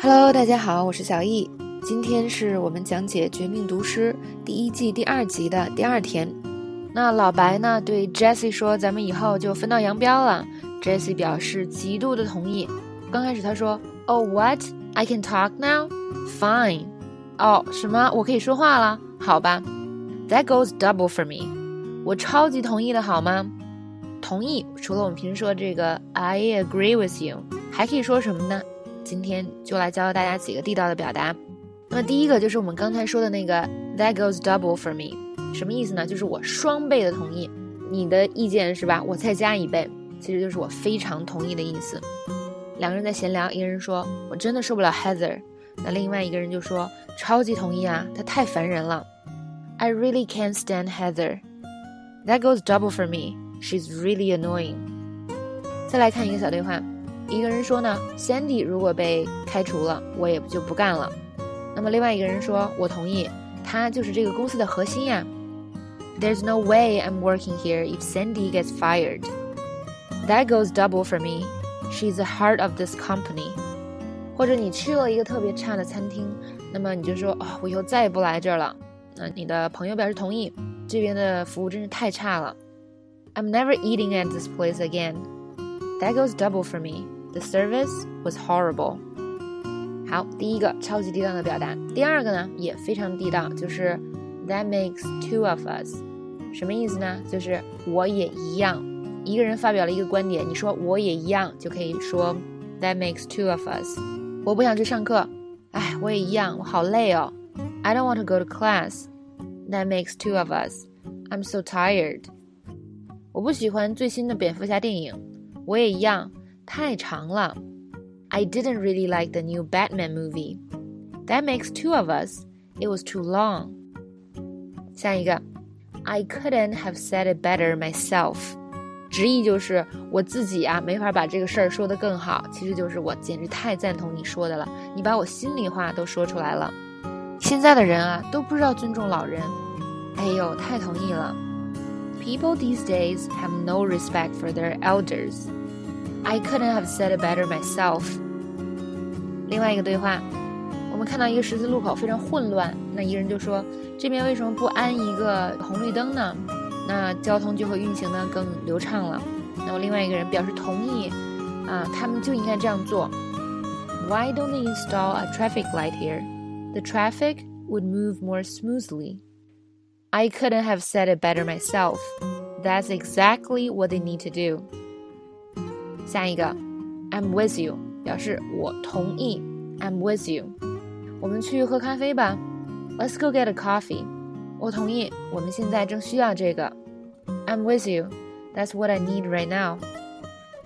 Hello，大家好，我是小易。今天是我们讲解《绝命毒师》第一季第二集的第二天。那老白呢对 Jessie 说：“咱们以后就分道扬镳了。”Jessie 表示极度的同意。刚开始他说：“Oh what? I can talk now? Fine. 哦，什么？我可以说话了？好吧。That goes double for me. 我超级同意的好吗？同意。除了我们平时说这个 I agree with you，还可以说什么呢？今天就来教教大家几个地道的表达。那么第一个就是我们刚才说的那个 That goes double for me，什么意思呢？就是我双倍的同意你的意见是吧？我再加一倍，其实就是我非常同意的意思。两个人在闲聊，一个人说我真的受不了 Heather，那另外一个人就说超级同意啊，她太烦人了。I really can't stand Heather。That goes double for me. She's really annoying。再来看一个小对话。一个人说呢，Sandy 如果被开除了，我也就不干了。那么另外一个人说，我同意，他就是这个公司的核心呀。There's no way I'm working here if Sandy gets fired. That goes double for me. She's the heart of this company. 或者你去了一个特别差的餐厅，那么你就说，哦，我以后再也不来这儿了。那你的朋友表示同意，这边的服务真是太差了。I'm never eating at this place again. That goes double for me. The service was horrible。好，第一个超级地道的表达。第二个呢，也非常地道，就是 That makes two of us。什么意思呢？就是我也一样。一个人发表了一个观点，你说我也一样，就可以说 That makes two of us。我不想去上课，哎，我也一样，我好累哦。I don't want to go to class。That makes two of us。I'm so tired。我不喜欢最新的蝙蝠侠电影，我也一样。 太长了。I didn't really like the new Batman movie. That makes two of us. It was too long. 下一个，I couldn't have said it better myself. 直译就是我自己啊，没法把这个事儿说得更好。其实就是我简直太赞同你说的了，你把我心里话都说出来了。现在的人啊，都不知道尊重老人。哎呦，太同意了。People these days have no respect for their elders. I couldn't have said it better myself。另外一个对话，我们看到一个十字路口非常混乱，那一个人就说：“这边为什么不安一个红绿灯呢？那交通就会运行的更流畅了。”那么另外一个人表示同意，啊，他们就应该这样做。Why don't they install a traffic light here? The traffic would move more smoothly. I couldn't have said it better myself. That's exactly what they need to do. 下一个，I'm with you，表示我同意。I'm with you，我们去喝咖啡吧。Let's go get a coffee。我同意，我们现在正需要这个。I'm with you，That's what I need right now。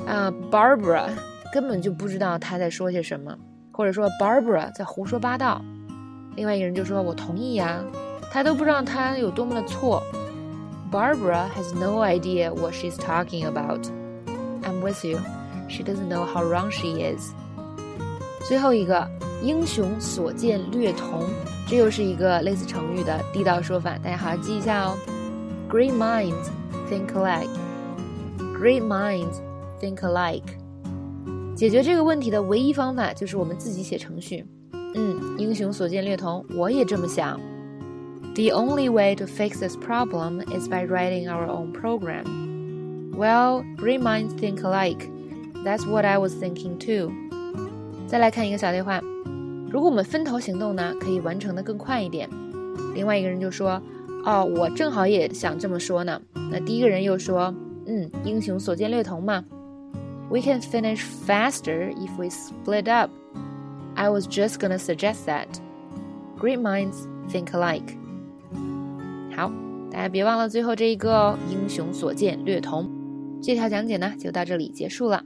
啊，Barbara 根本就不知道他在说些什么，或者说 Barbara 在胡说八道。另外一个人就说：“我同意呀。”他都不知道他有多么的错。Barbara has no idea what she's talking about。I'm with you. She doesn't know how wrong she is. 最后一个，英雄所见略同，这又是一个类似成语的地道说法，大家好好记一下哦。Great minds think alike. Great minds think alike. 解决这个问题的唯一方法就是我们自己写程序。嗯，英雄所见略同，我也这么想。The only way to fix this problem is by writing our own program. Well, great minds think alike. That's what I was thinking too. 再来看一个小对话，如果我们分头行动呢，可以完成的更快一点。另外一个人就说：“哦，我正好也想这么说呢。”那第一个人又说：“嗯，英雄所见略同嘛。We can finish faster if we split up. I was just gonna suggest that. Great minds think alike. 好，大家别忘了最后这一个哦，英雄所见略同。 这条讲解呢，就到这里结束了。